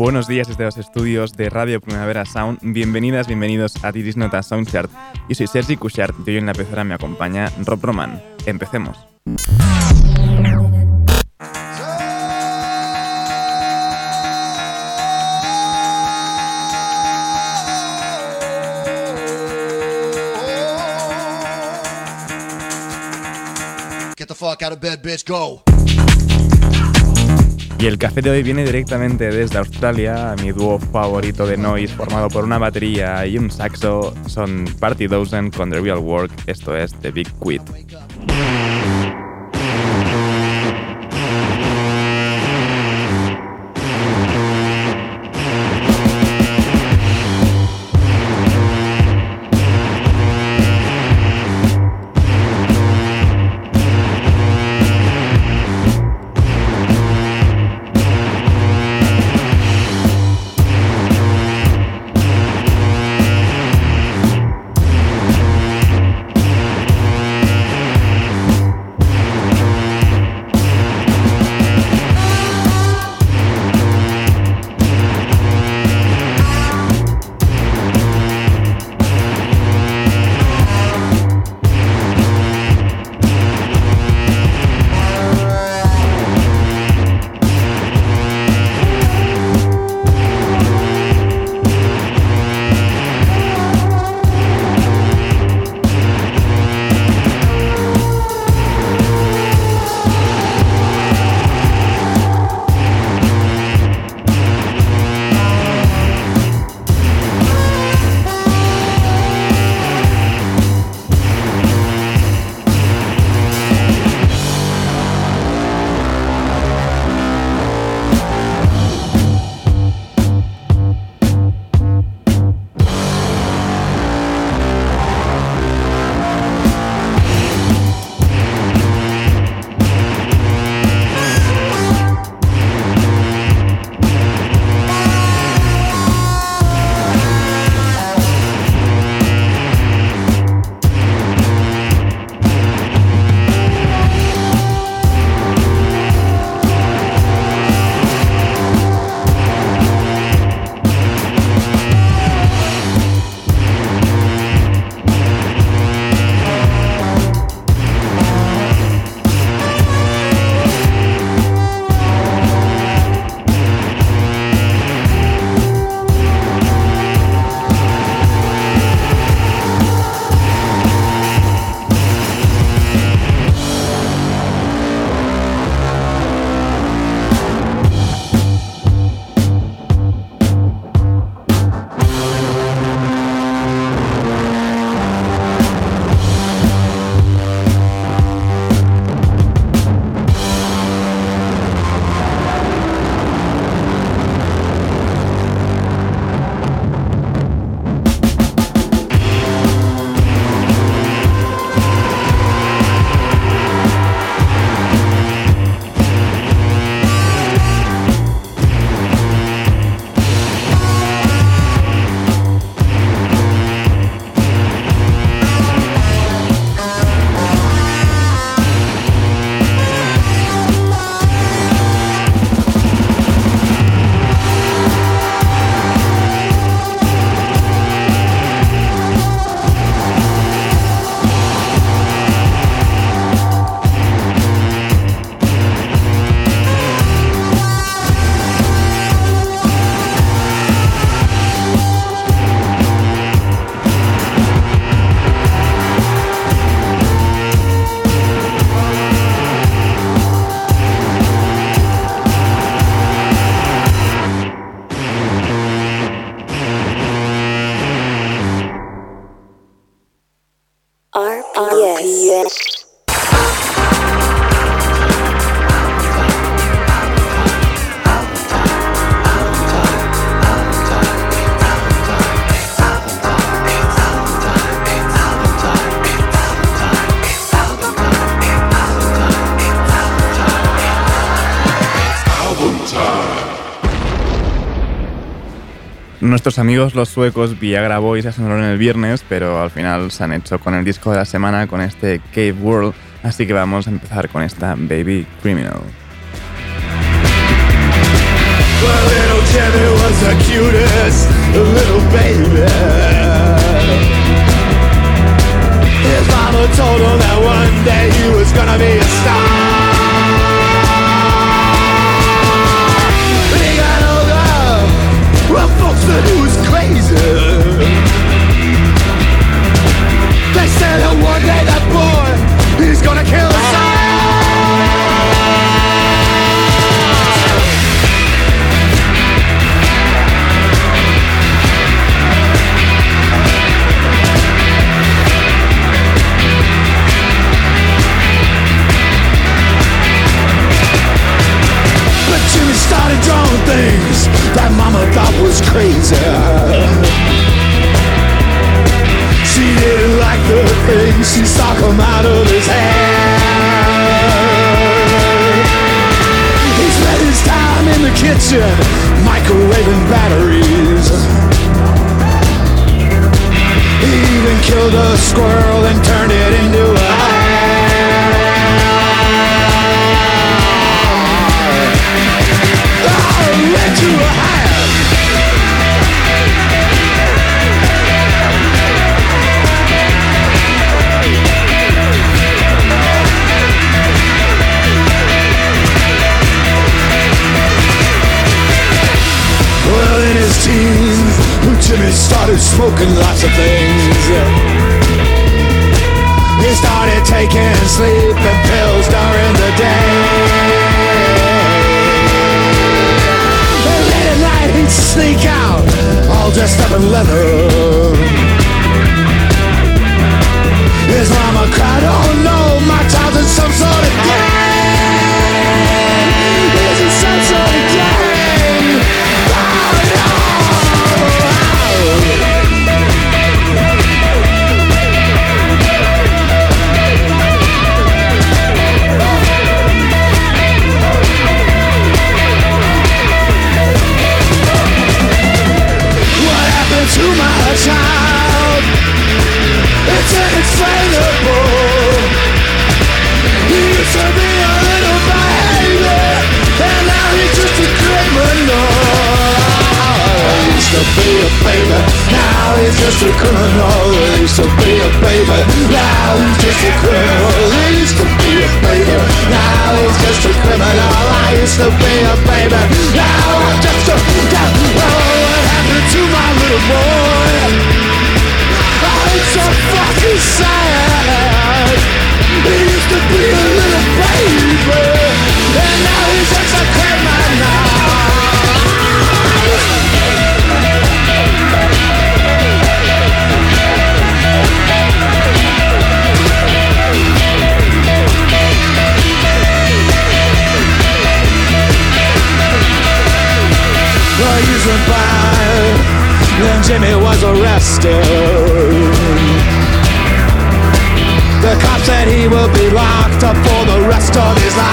Buenos días desde los estudios de Radio Primavera Sound. Bienvenidas, bienvenidos a Tiris Nota Soundchart. Yo soy Sergi Cushart y hoy en la pecera me acompaña Rob Roman. Empecemos. Get the fuck out of bed, bitch. Go. Y el café de hoy viene directamente desde Australia. Mi dúo favorito de noise, formado por una batería y un saxo, son Party Dozen con The Real Work. Esto es The Big Quit. Nuestros amigos los suecos Viagra Boys ya sonaron el viernes, pero al final se han hecho con el disco de la semana, con este Cave World, así que vamos a empezar con esta Baby Criminal. Was. Said he was crazy. They said that one day that boy, he's gonna kill us Jimmy started drawing things that Mama thought was crazy. She didn't like the things she saw come out of his head. He spent his time in the kitchen, microwaving batteries. He even killed a squirrel and turned it into a Jimmy started smoking lots of things. He started taking sleeping pills during the day. And late at night he'd sneak out, all dressed up in leather. His mama cried, oh no, my child's in some sort he's just a criminal. He used to be a baby, now he's just a criminal. He used to be a baby, now he's just a criminal. I used to be a baby, now I'm just a. Oh, what happened to my little boy? Oh, it's so fucking sad. Jimmy was arrested. The cop said he will be locked up for the rest of his life.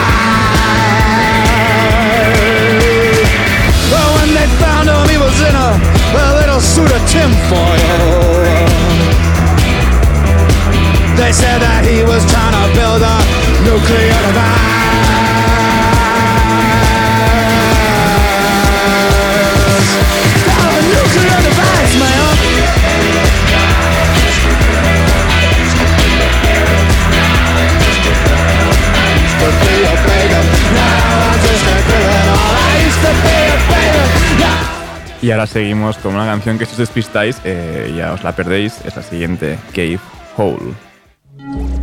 Well, when they found him, he was in a, a little suit of tinfoil. They said that he was trying to build a nuclear device. Y ahora seguimos con una canción que si os despistáis eh, ya os la perdéis, es la siguiente, Cave Hole.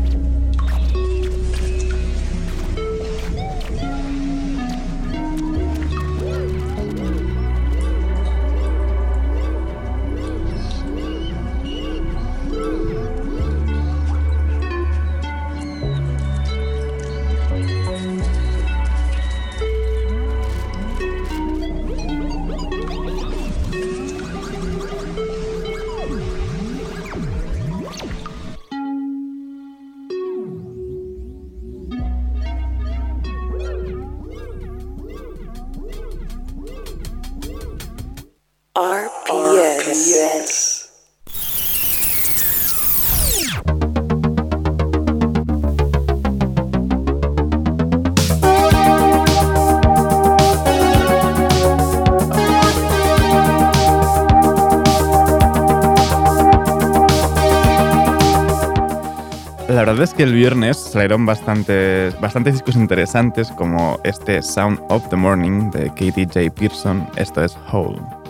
es que el viernes salieron bastantes, bastantes discos interesantes como este Sound of the Morning de Katie J. Pearson, esto es Hole.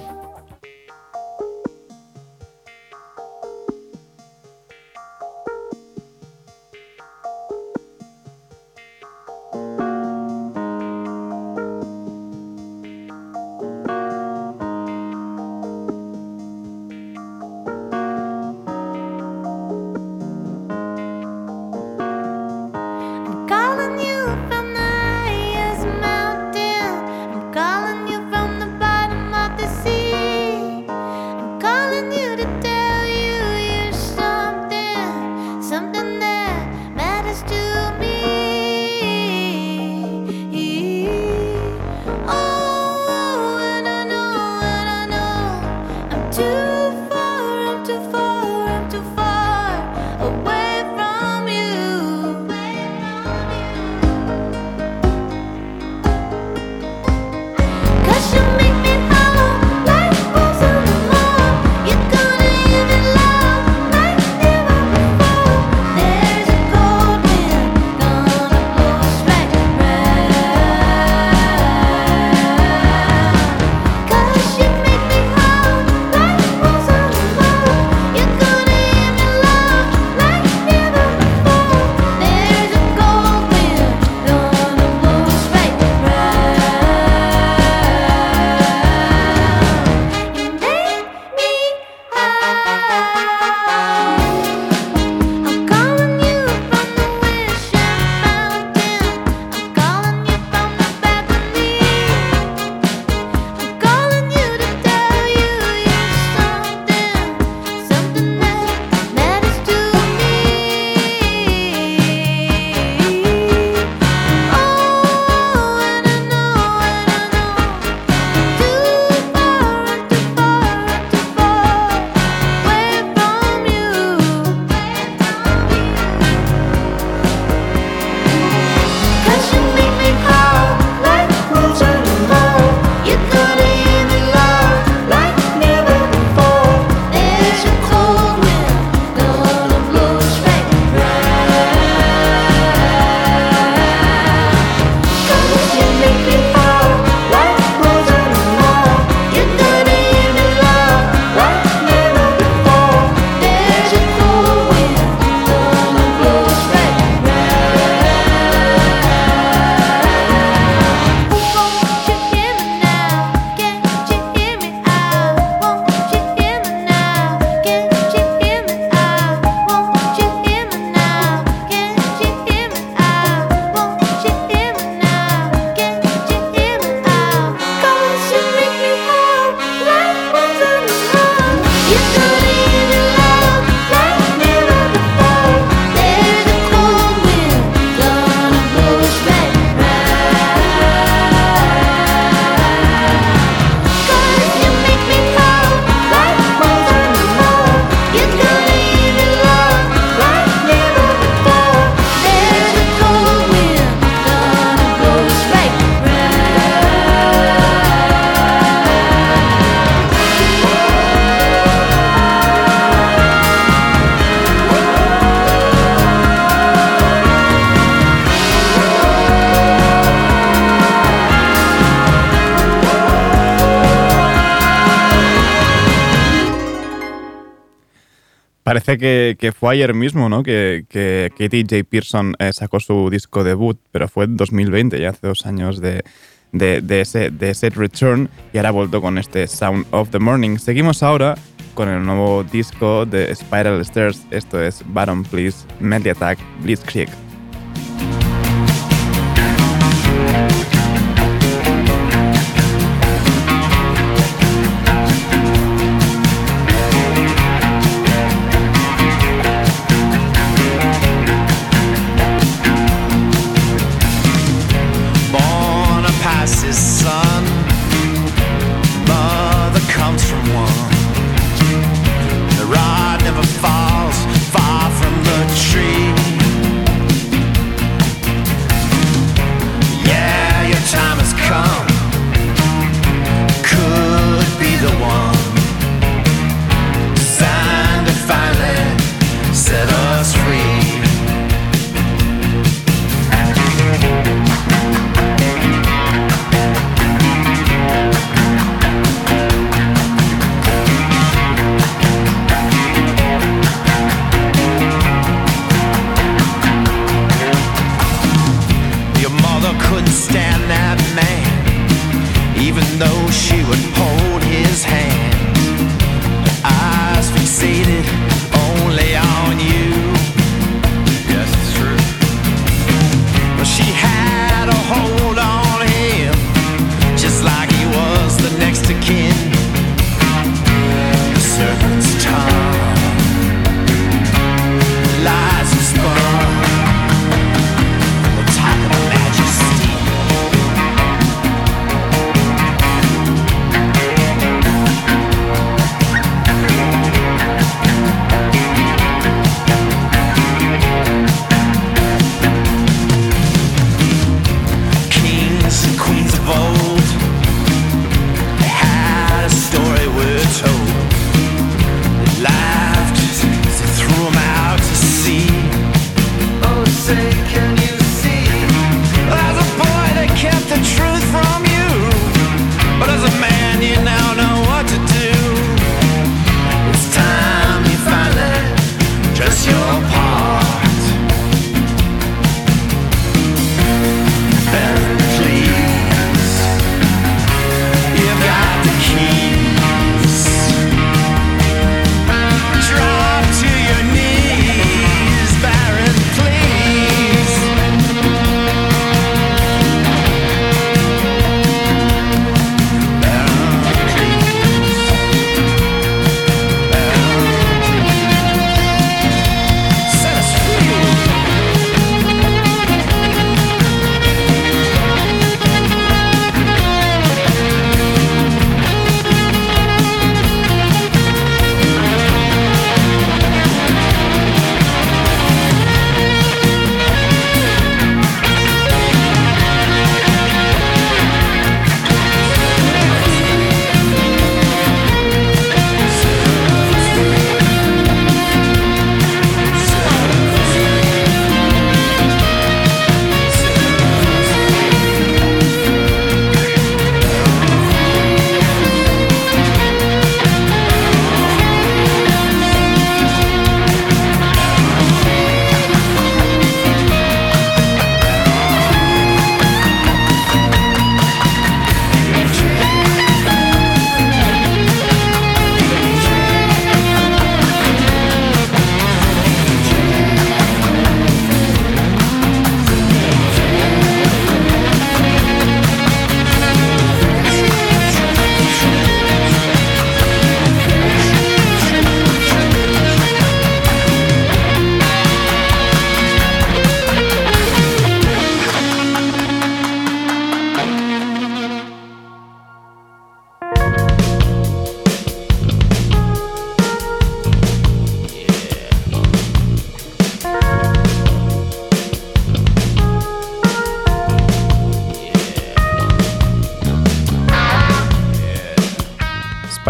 parece que, que, fue ayer mismo, ¿no? Que, que Katie J. Pearson eh, sacó su disco debut, pero fue 2020, ya hace dos años de, de, de, ese, de ese return, y ahora ha vuelto con este Sound of the Morning. Seguimos ahora con el nuevo disco de Spiral Stairs, esto es Baron Please, Media Attack, Blitzkrieg.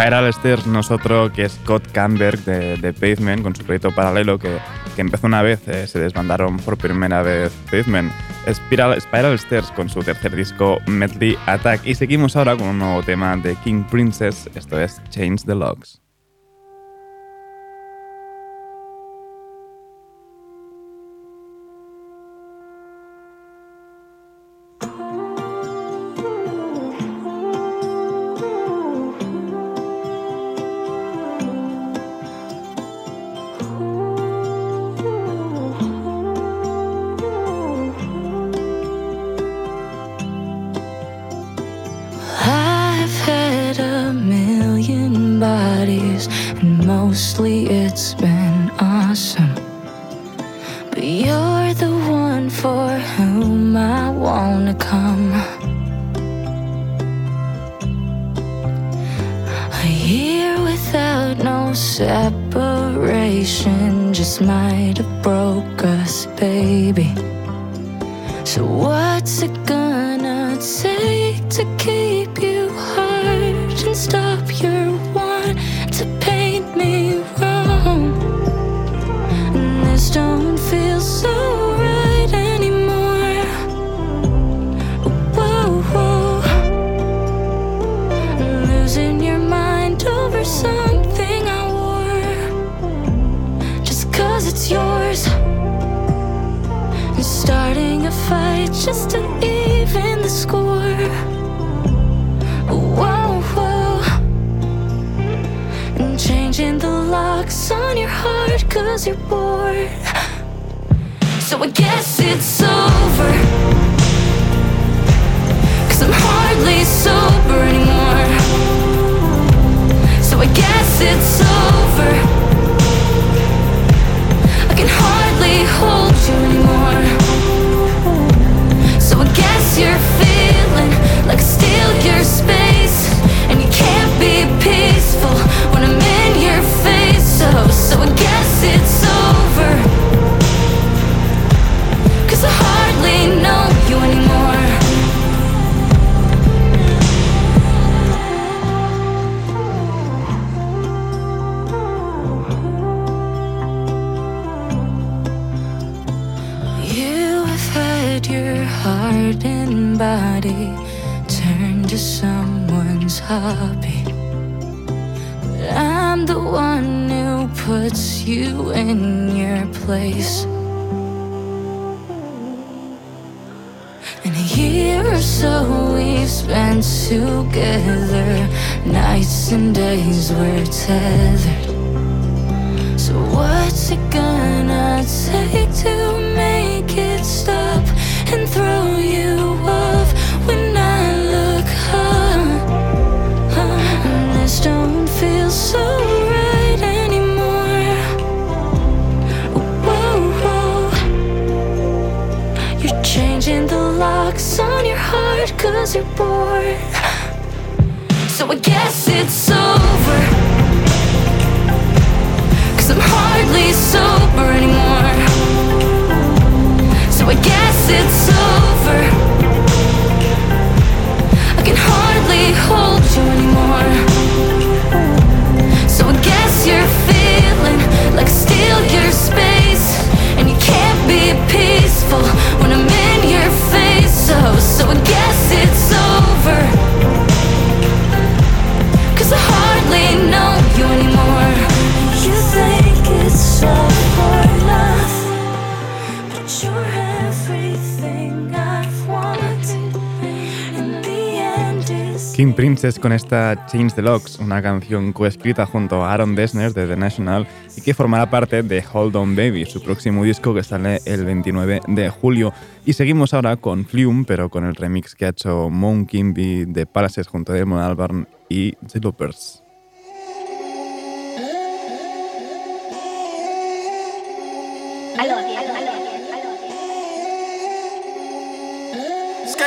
Spiral Stairs no que Scott Camberg de, de con su proyecto paralelo que, que empezó una vez, eh, se desbandaron por primera vez Pavement. Spiral, Spiral Stairs con su tercer disco Medley Attack y seguimos ahora con un nuevo tema de King Princess, esto es Change the Logs. Separation just might have broke us, baby. So what's it gonna cause you're bored. So I guess it's over. Cause I'm hardly sober anymore. So I guess it's over. I can hardly hold you anymore. So I guess you're feeling like I steal your space. And you can't be peaceful your heart and body turned to someone's hobby. Puts you in your place. And a year or so we've spent together, nights and days we're tethered. So what's it gonna take to make it stop and throw you off cause you're bored. So I guess it's over. Cause I'm hardly sober anymore. So I guess it's over. I can hardly hold you anymore. So I guess you're feeling like I steal your space. And you can't be peaceful when I'm in your face. So, so I guess King Princess con esta Change the Locks, una canción coescrita junto a Aaron Dessner de The National y que formará parte de Hold On Baby, su próximo disco que sale el 29 de julio. Y seguimos ahora con Flume, pero con el remix que ha hecho Moon Kimby de Palaces junto a Damon Albarn y The Loopers.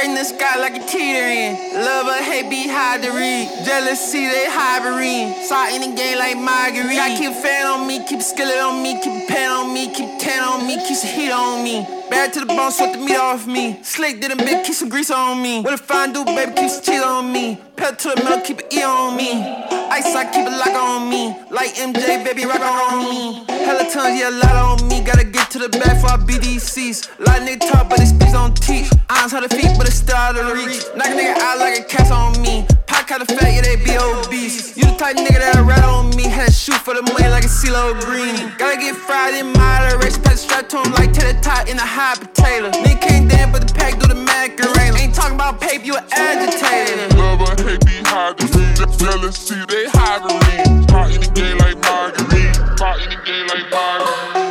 Skirting the sky like a teetering. Love or hate, be hard to read. Jealousy, they hibernate. Saw in the game like Marguerite. Got keep fan on me, keep skillet on me, keep pen on me, keep tan on me, keep some heat on me. Bad to the bone, sweat the meat off me. Slick did a bit, keep some grease on me. What if I do, baby, keep some cheese on me. Pedal to the metal, keep it E on me. Ice, I keep it lock on me. Like MJ, baby, rock on me. Hella tons, yeah, a lot on me. Gotta get to the back for our BDCs. Lot of nigga talk, but they speech don't. Eyes how to feet, but it's still out of reach. Knock a nigga out like a cat's on me. Pot kind of fat, yeah, they be obese. You the type nigga that rat on me. Had to shoot for the money like a CeeLo Green. Gotta get fried in moderation. Pack strap to him like tater tot in a hot potato. Nigga can't dance, but the pack do the macarena. Ain't talking about paper, you an agitator. Love or hate be hard to read. Jealousy, they hibernate. Caught in the game like margarine. Caught in the game like margarine.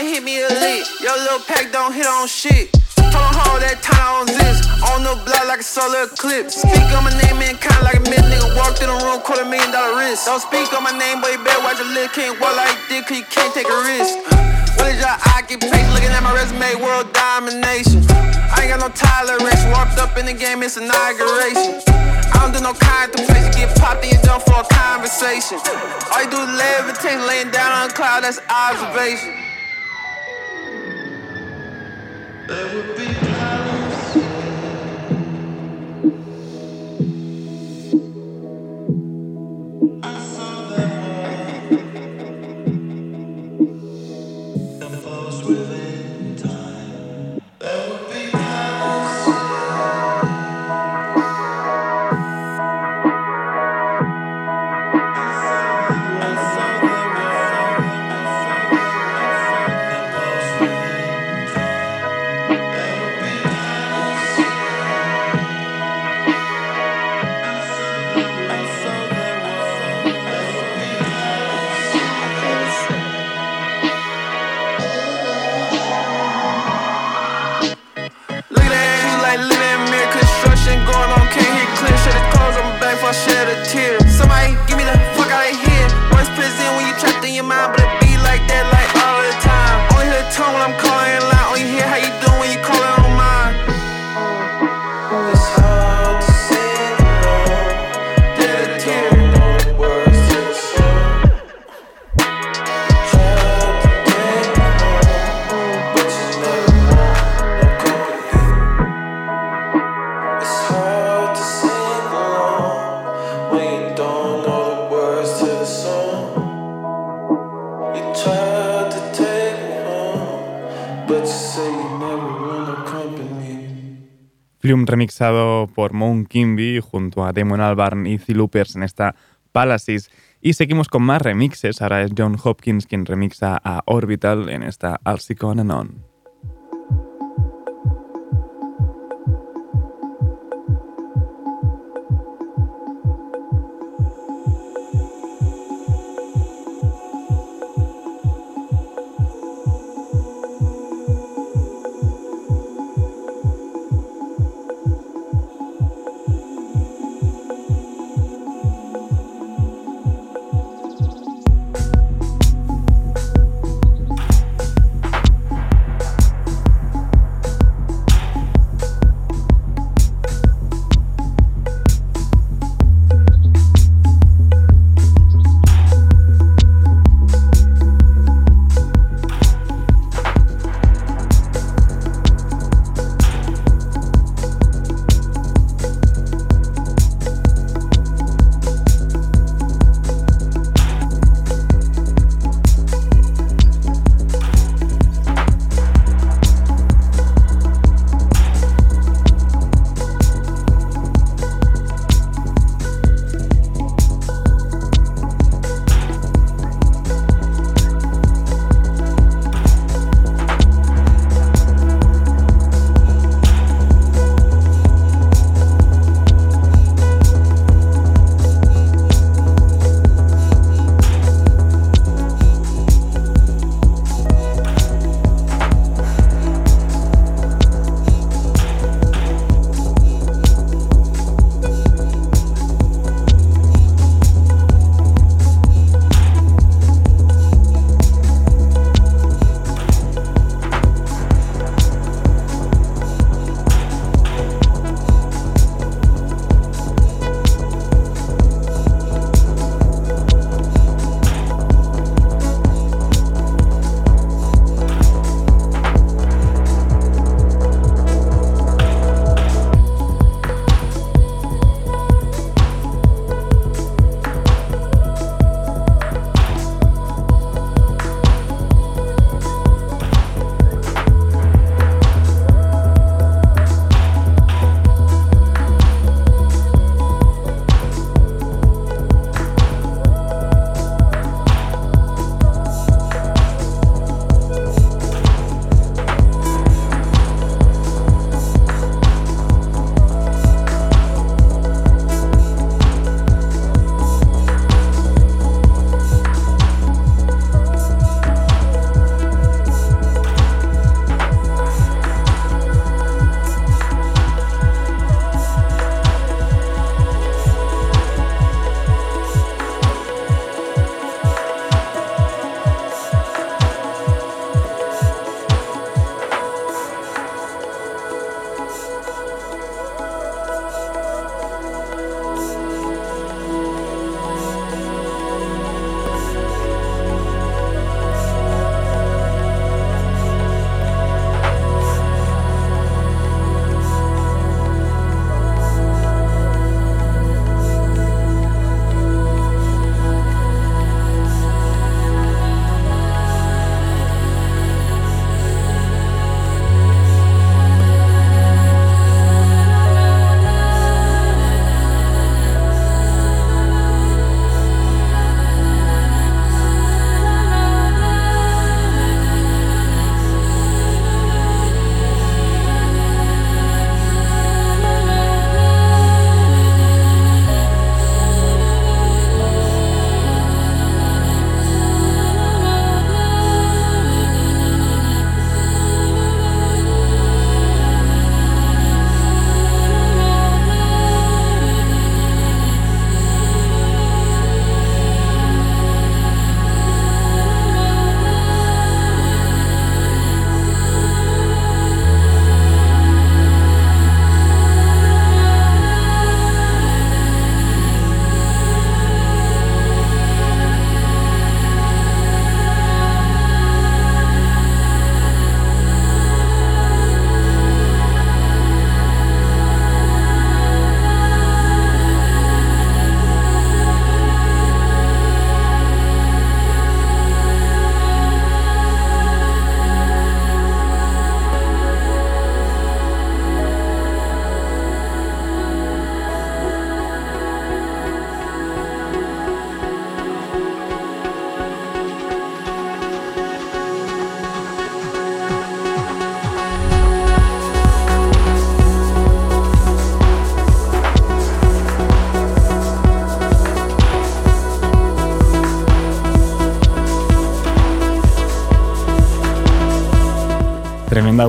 Hit me a lick. Your little pack don't hit on shit. Told him hold that time on this. On the block like a solar eclipse. Speak on my name and kinda like a mid nigga. Walk through the room, quarter million dollar wrist. Don't speak on my name, boy, you better watch your lip. Can't walk like this, cause you can't take a risk. What is your occupation? Looking at my resume, world domination. I ain't got no tolerance. Walked up in the game, it's inauguration. I don't do no contemplation. Get popped and you done for a conversation. All you do is levitate, laying down on a cloud, that's observation. Look Flume remixado por Moon Kimby junto a Damon Albarn y Z Loopers en esta Palaces. Y seguimos con más remixes. Ahora es John Hopkins quien remixa a Orbital en esta Alcicon and On.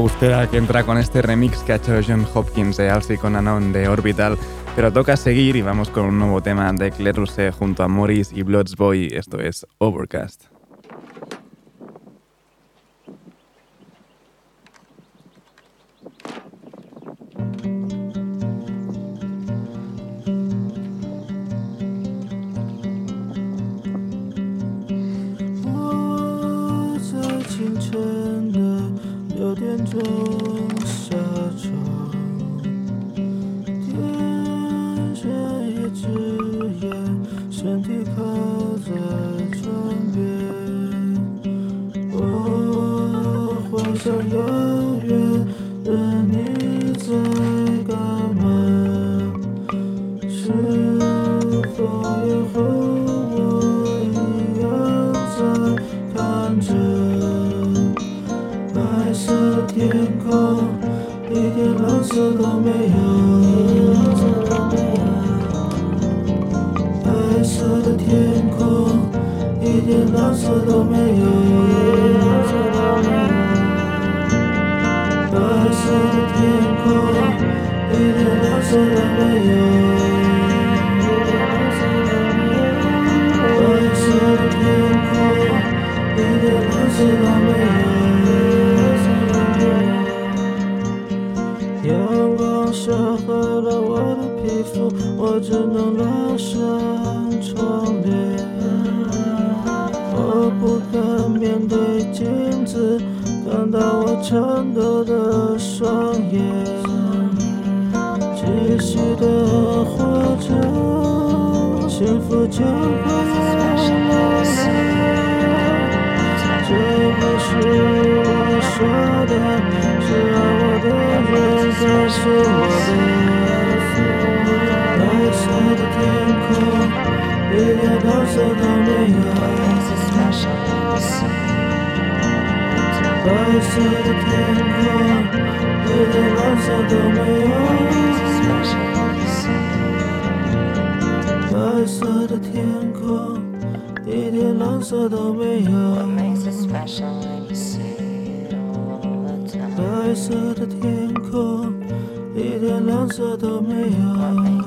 Agustera que entra con este remix que ha hecho John Hopkins de Alcy con Anon de Orbital. Pero toca seguir y vamos con un nuevo tema de Claire Rousset junto a Morris y Bloodsboy. Esto es Overcast. 色都没有。白色的天空，一点蓝色都没有。白色的天空，一点蓝色都没有。阳光伤害了我的皮肤，我只能拉上窗帘。我不敢面对镜子，看到我颤抖的双眼。继续的活着，幸福就会来。这不是我说的，是爱我的人告诉我的。白色的天空，一点蓝色都没有。白色的天空，一点蓝色都没有。白色的天空，一点蓝色都没有。白色的天空，一点蓝色都没有。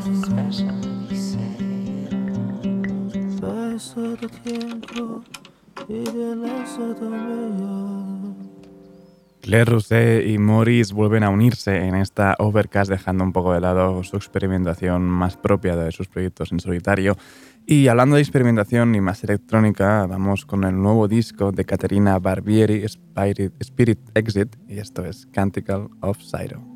Claire y Morris vuelven a unirse en esta Overcast dejando un poco de lado su experimentación más propia de sus proyectos en solitario. Y hablando de experimentación y más electrónica, vamos con el nuevo disco de Caterina Barbieri, Spirit, Spirit Exit, y esto es Canticle of Syro.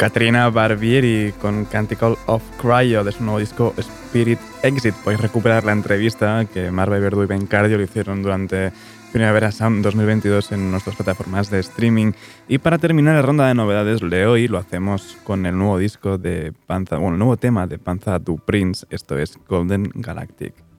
Katrina Barbieri con Canticle of Cryo de su nuevo disco Spirit Exit. Podéis recuperar la entrevista que Marva Verdú y Ben Cardio lo hicieron durante Primavera Sound 2022 en nuestras plataformas de streaming. Y para terminar la ronda de novedades de hoy lo hacemos con el nuevo disco de Panza, bueno, el nuevo tema de Panza Du Prince, esto es Golden Galactic.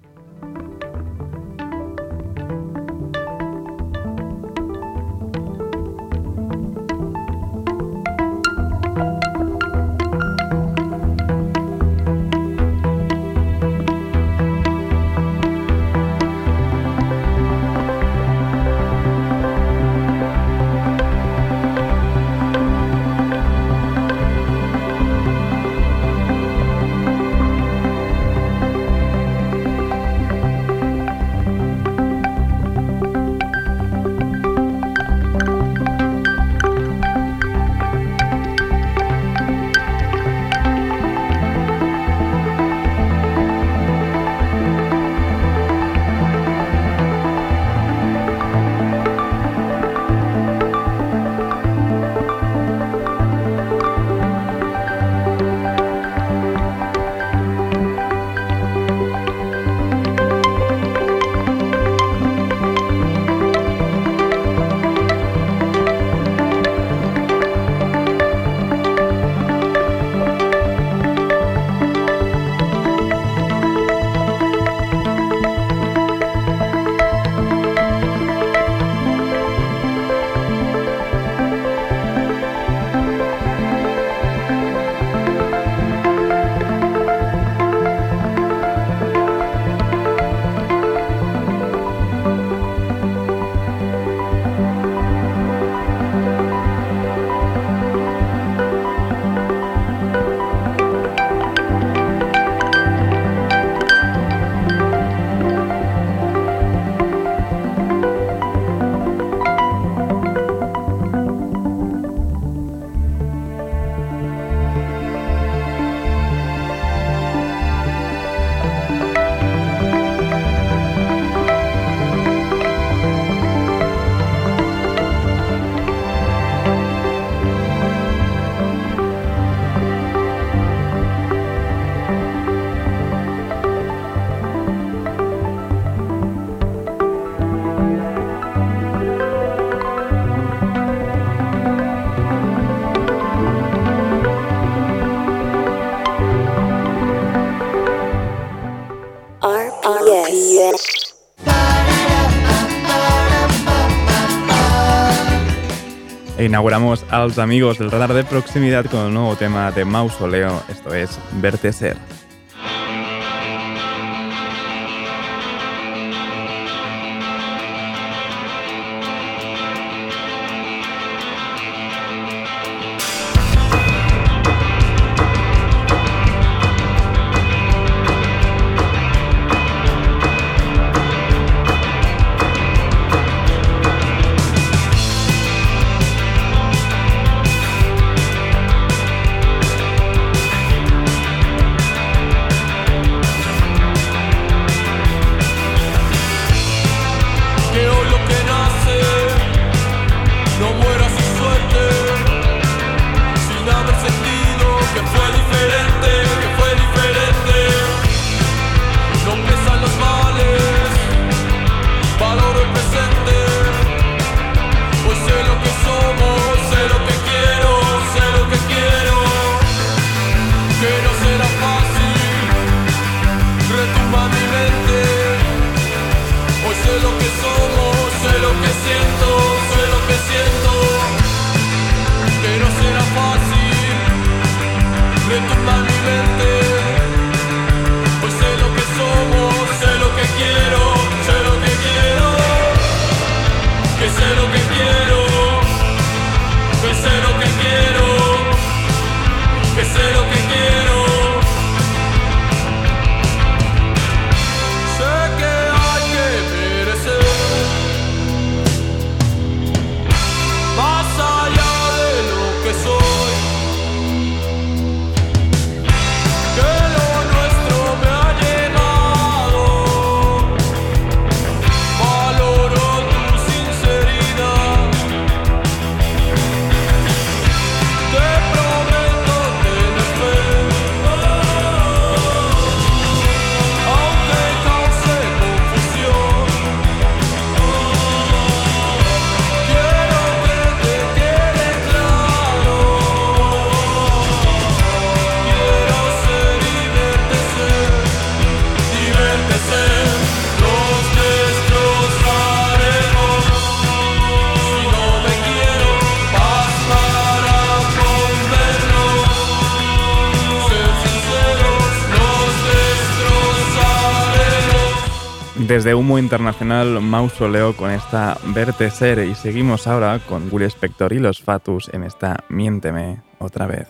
E inauguramos a los amigos del radar de proximidad con el nuevo tema de Mausoleo, esto es Verte Ser. Desde Humo Internacional, Mausoleo con esta Verte Ser y seguimos ahora con Will Spector y los Fatus en esta Miénteme otra vez.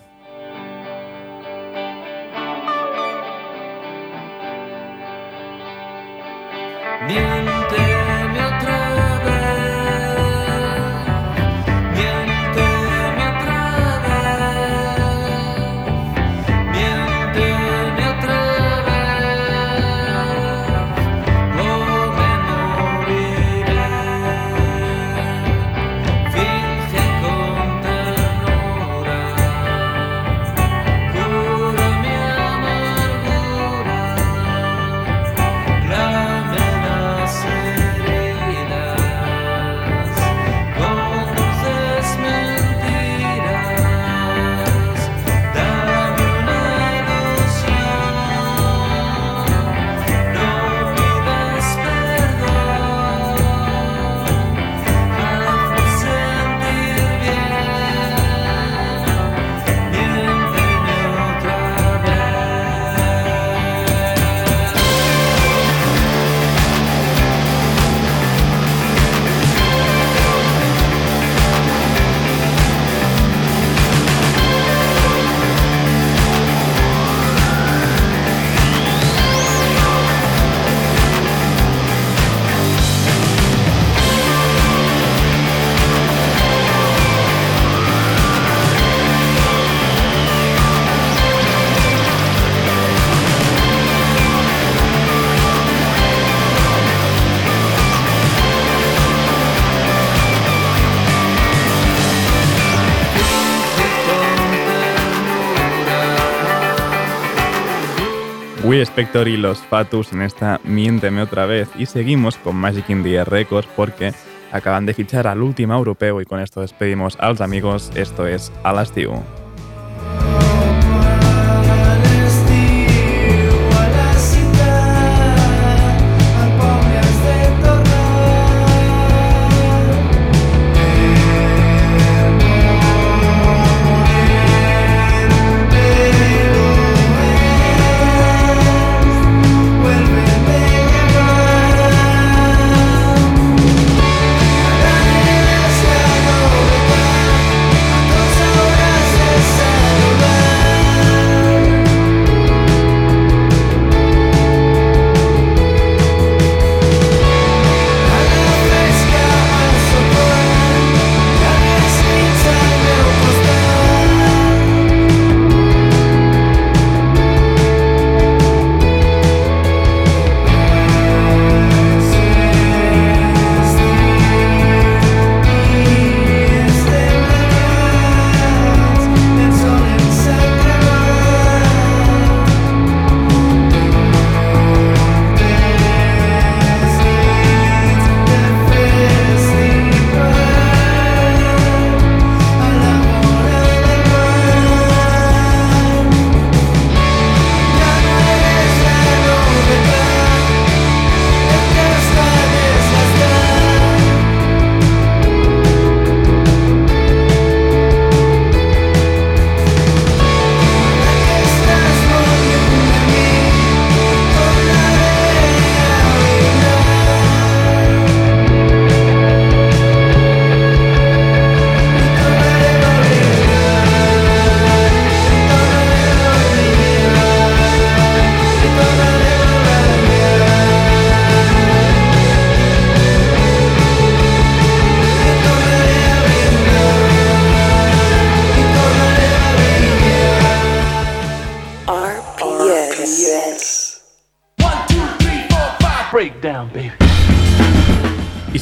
Will Spector y los Fatus en esta Miénteme otra vez y seguimos con Magic in the Air Records porque acaban de fichar al último europeo y con esto despedimos a los amigos. Esto es A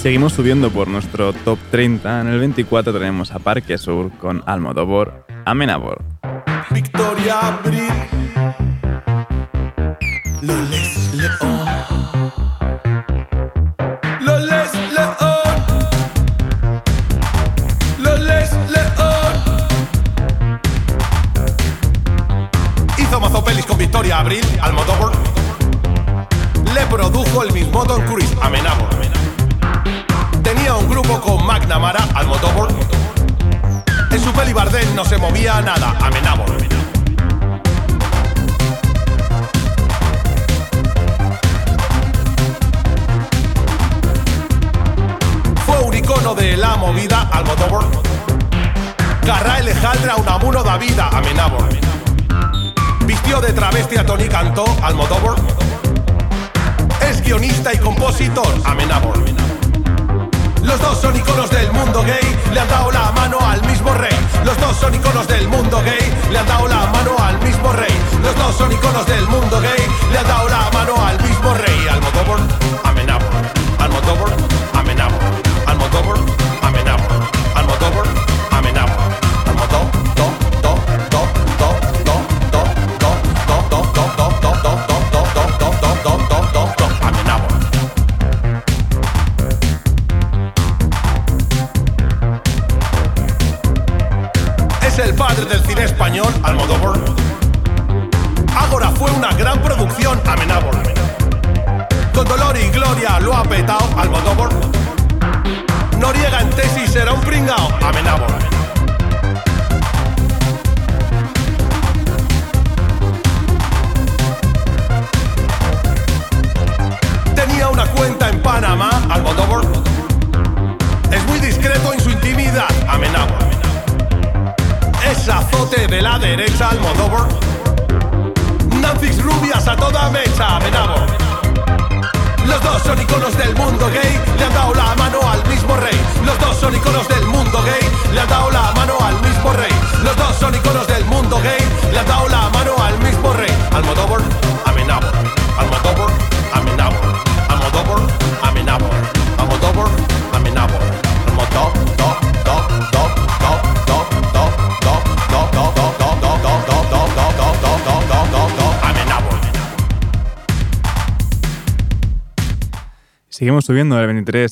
seguimos subiendo por nuestro top 30. En el 24 tenemos a Parque Sur con Almodóvar, Amenábor. Victoria Abril.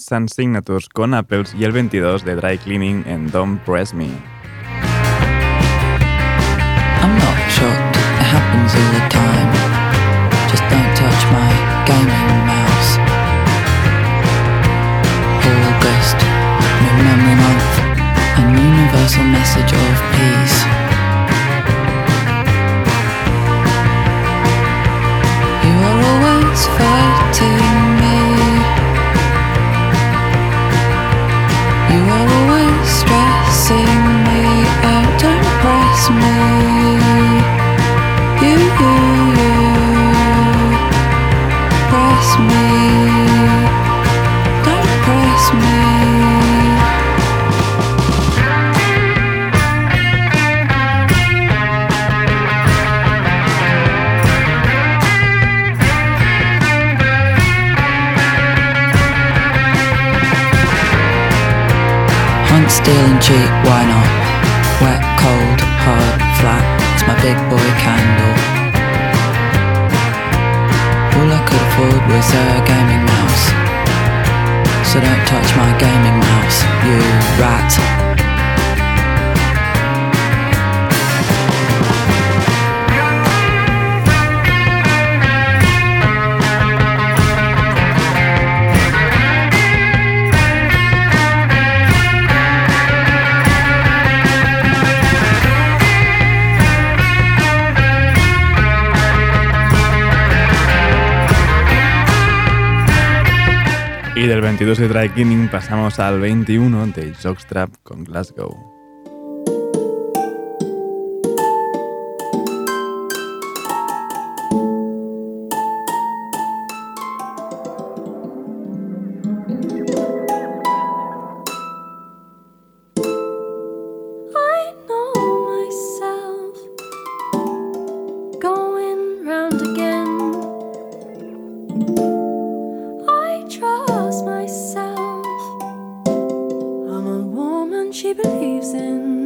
Sun Signatures con Apples y el 22 de Dry Cleaning en Don't Press Me. 22 de Dry Cleaning pasamos al 21 de Jockstrap con Glasgow. try He believes in.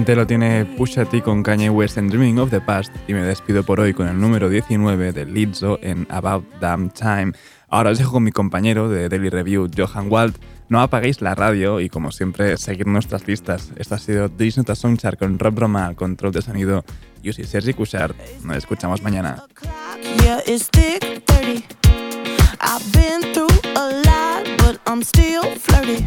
siguiente lo tiene Pusha T con Kanye West en Dreaming of the Past y me despido por hoy con el número 19 de Lizzo en About Damn Time. Ahora os dejo con mi compañero de Daily Review, Johan Wald. No apaguéis la radio y, como siempre, seguid nuestras listas. Esta ha sido This Nota Soundchart con Rob Roma, control de sonido, y Sergi Cushart. Nos escuchamos mañana. I've been through a lot, but I'm still flirty.